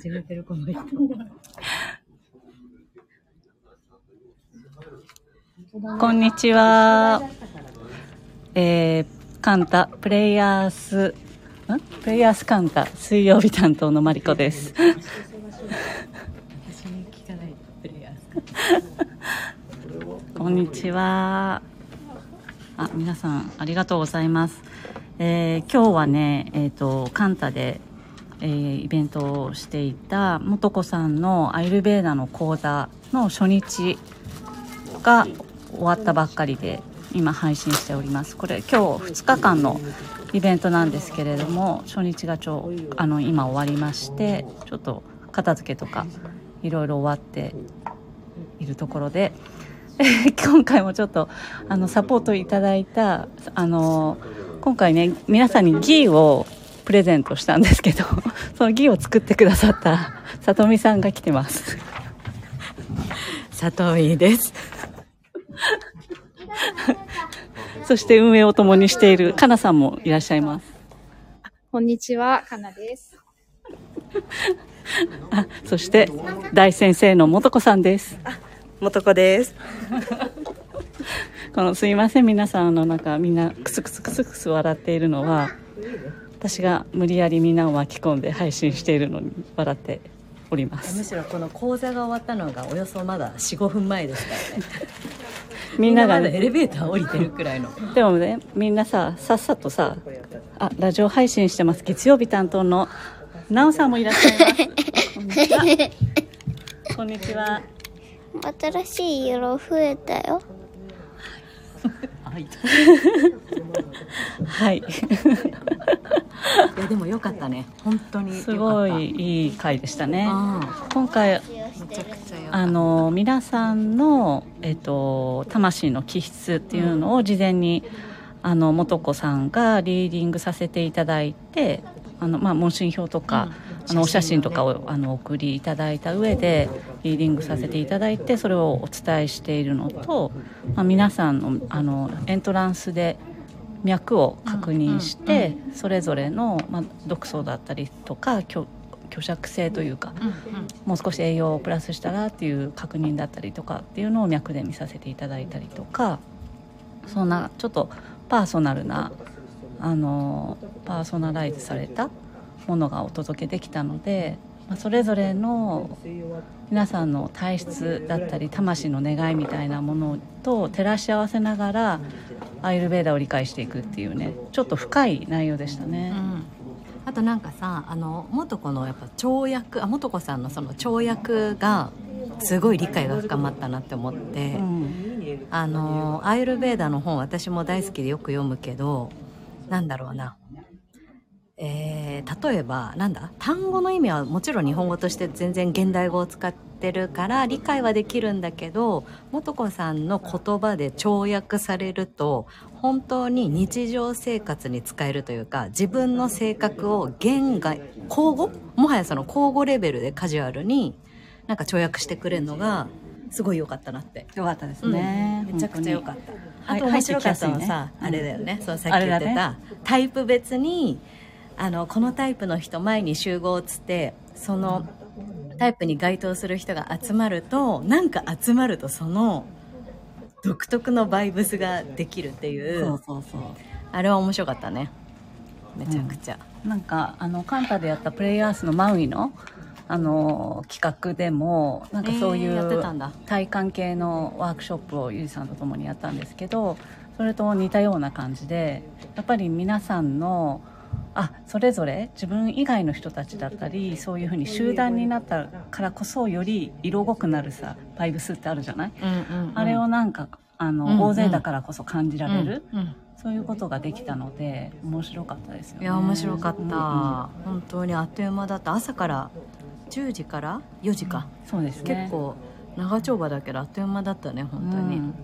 始めてるこの人。こんにちは。えー、カンタ、プレイヤース、ん？プレイヤースカンタ、水曜日担当のマリコです。こんにちは。あ、皆さん、ありがとうございます。えー今日はね、えっ、と、カンタで、えーイベントをしていた、もとこさんのアイルベーダの講座の初日が終わったばっかりで、今配信しております。これ、今日2日間のイベントなんですけれども、初日がちょあの、今終わりまして、ちょっと片付けとか、いろいろ終わっているところで、今回もちょっとあのサポートいただいたあの今回ね皆さんにギーをプレゼントしたんですけど そのギーを作ってくださったさとみさんが来てます佐藤井です。そして運営を共にしているかなさんもいらっしゃいますこんにちは、かなです。あそして大先生のもとこさんですもとこです。このすいません皆さんあのなんかみんなクスクスクスクス笑っているのは私が無理やりみんなを巻き込んで配信しているのに笑っておりますむしろこの講座が終わったのがおよそまだ4、5分前ですからね。みんながまだエレベーター降りてるくらいの。でもねみんなささっさとさあラジオ配信してます月曜日担当のなおさんもいらっしゃいますこんにちはこんにちは新しい色増えたよ。はい。いはいやでもよかったね。本当に。すごいいい回でしたねあ今回あの皆さんの、えっと、魂の気質っていうのを事前に、あの素子さんがリーディングさせていただいてあの、まあ、問診票とか、あのお写真とかをあのお送りいただいた上でリーディングさせていただいてそれをお伝えしているのと、まあ、皆さんのあのエントランスで脈を確認して、それぞれの、まあ、毒素だったりとか虚虚弱性というか、もう少し栄養をプラスしたらっていう確認だったりとかっていうのを脈で見させていただいたりとかそんなちょっとパーソナルなあのパーソナライズされたものがお届けできたので、まあ、それぞれの皆さんの体質だったり魂の願いみたいなものと照らし合わせながらアイルベーダを理解していくっていうねちょっと深い内容でしたね。うん。あとなんかさあの元子のやっぱ跳躍あ元子さんのその跳躍がすごい理解が深まったなって思って、うん。あのアイルベーダの本私も大好きでよく読むけどなんだろうなえー例えばなんだ？単語の意味はもちろん日本語として全然現代語を使ってるから理解はできるんだけど素子さんの言葉で跳躍されると本当に日常生活に使えるというか自分の性格を言外口語もはやその口語レベルでカジュアルになんか跳躍してくれるのがすごい良かったなって。よかったですね、めちゃくちゃ良かった。あはいと面白かったのはさ、ねあれだよね、そのさっき言ってた、あれだタイプ別にあのこのタイプの人前に集合っつってそのタイプに該当する人が集まるとなんか集まるとその独特のバイブスができるっていう。そうそうそう。あれは面白かったね。めちゃくちゃ、なんかあのカンタでやったプレイヤースのマウイのあの企画でもなんかそういう体感系のワークショップをゆりさんと共にやったんですけどそれと似たような感じでやっぱり皆さんのあそれぞれ自分以外の人たちだったりそういうふうに集団になったからこそより色濃くなるさバイブスってあるじゃない、うんうんうん。あれをなんかあの、うんうん。大勢だからこそ感じられる、うんうん。そういうことができたので面白かったですよね。いや面白かった、うんうん。本当にあっという間だった。朝から10時から？4時か、そうですね。結構長丁場だけどあっという間だったね本当に、うん。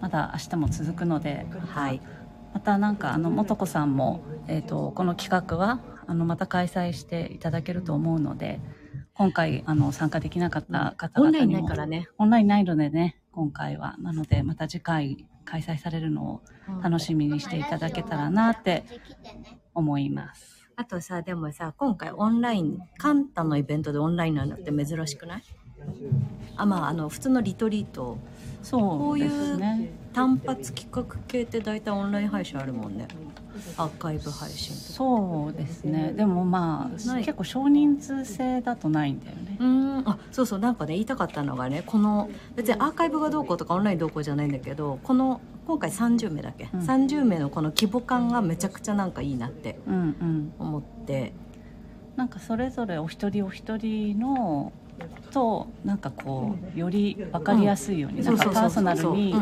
まだ明日も続くので、はいまたなんかあの素子さんもえっ、とこの企画はあのまた開催していただけると思うので、今回あの参加できなかった方オンラインないからね。オンラインないのでね今回は。なのでまた次回開催されるのを楽しみにしていただけたらなって思います。あとさ、でもさ、今回オンライン、カンタのイベントでオンラインなのって珍しくない？あ、まあ、あの、普通のリトリート、そうですね。単発企画系って大体オンライン配信あるもんね。アーカイブ配信。そうですね。でもまあ結構少人数制だとないんだよね。うーん。あそうそうなんかね言いたかったのがねこの別にアーカイブがどうこうとかオンラインどうこうじゃないんだけどこの今回30名だっけ、うん。30名のこの規模感がめちゃくちゃなんかいいなってうんうん。思って。なんかそれぞれお一人お一人のとなんかこうより分かりやすいように、なんかパーソナルにうん。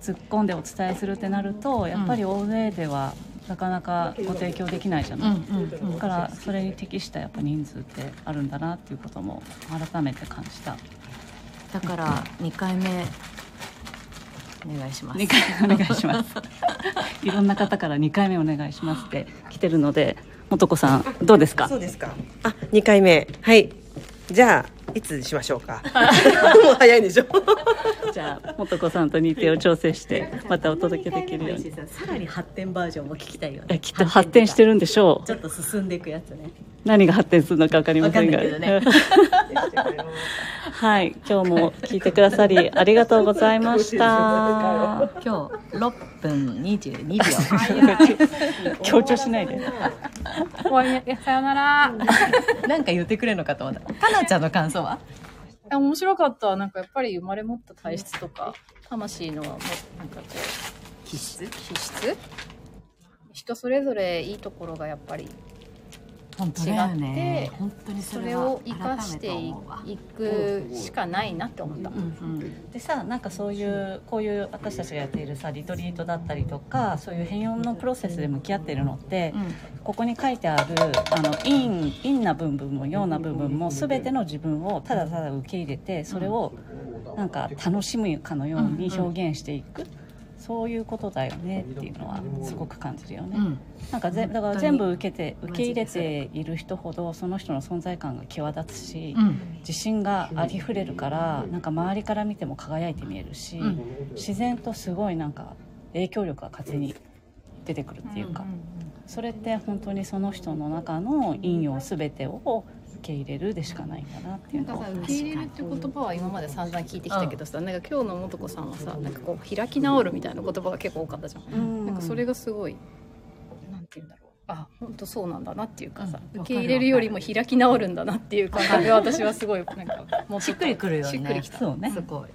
突っ込んでお伝えするってなるとやっぱり大勢ではなかなかご提供できないじゃない、うんうんだからそれに適したやっぱ人数ってあるんだなっていうことも改めて感じた。だから2回目お願いします。2回目お願いします。いろんな方から2回目お願いしますって 来てるので素子さんどうですか？そうですか。あ、二回目。はい。じゃあ、いつしましょうか？もう早いでしょ。じゃあ素子さんと日程を調整してまたお届けできるように。さらに発展バージョンも聞きたいよね。えきっと発展してるんでしょう。ちょっと進んでいくやつね何が発展するのか分かりませんが。はい今日も聞いてくださりありがとうございました。今日6分22秒。強調しないで。おいさよなら。なんか言ってくれるのかと思った。かなちゃんの感想は？え面白かった。なんかやっぱり生まれ持った体質とか、魂のもなんかこう、気質？気質？人それぞれいいところがやっぱり本当だよね。本当にそそれを生かしていくしかないなって思った。でさなんかそういうこういう私たちがやっているさリトリートだったりとかそういう変容のプロセスで向き合っているのって、ここに書いてあるあの陰陰な部分も陽な部分も全ての自分をただただ受け入れてそれをなんか楽しむかのように表現していく、そういうことだよねっていうのはすごく感じるよね。うん。なんかぜだから全部受けて受け入れている人ほどその人の存在感が際立つし、うん。自信がありふれるからなんか周りから見ても輝いて見えるし、うん。自然とすごいなんか影響力が勝手に出てくるっていうか、それって本当にその人の中の陰陽全てを受け入れるでしかないんだなっていうのをなんかさ受け入れるって言葉は今まで散々聞いてきたけどさ、なんか今日の素子さんはさなんかこう開き直るみたいな言葉が結構多かったじゃん、うん。なんかそれがすごいなんて言うんだろう。あ本当そうなんだなっていうかさ、うん。受け入れるよりも開き直るんだなっていう感覚。が私はすごいなんかもうしっくりくるよね。しっくりきた。そうね。すごい。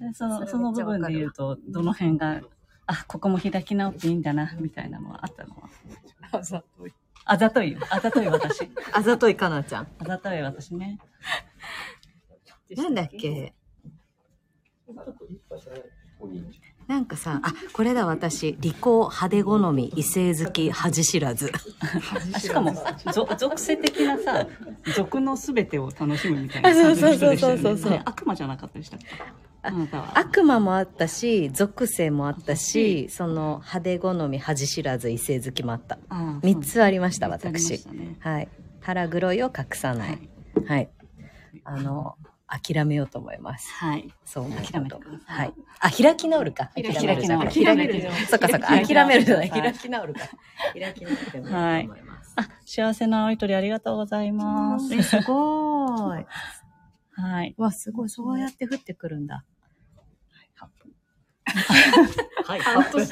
でそのその部分で言うとどの辺があここも開き直っていいんだなみたいなのはあったの？はあざといあざといよ。あざとい私。あざといかなちゃん。あざとい私ね。なんだっけ？なんかさ、あ、これだ私、利口、派手好み、異性好き、恥知らず。あ しかもぞ属性的なさ 属のすべてを楽しむみたいなあそうそうそうそうそう。悪魔じゃなかったでしたっけ？悪魔もあったし、属性もあったし、その派手好み、恥知らず、異性好きもあった。あ三つありました、私ねはい。腹黒いを隠さない。はい。あの、諦めようと思います。はいそう思う諦めてくださいはい。あ、開き直るか。開き直るじゃない開めるじゃん そっかそっか。諦めるじゃない。はい開き直るか。開き直ってもいいと思います。あ幸せな青い鳥ありがとうございますえ、すごーい。はいわ、すごい。そうやって降ってくるんだ。はい、半 年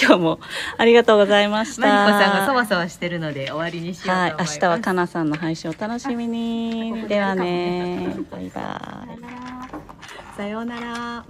今日もありがとうございました。マリコさんがそわそわしてるので終わりにしようと思はい。い明ます。日はかなさんの配信を楽しみに。ではね。バイバイ。さようなら。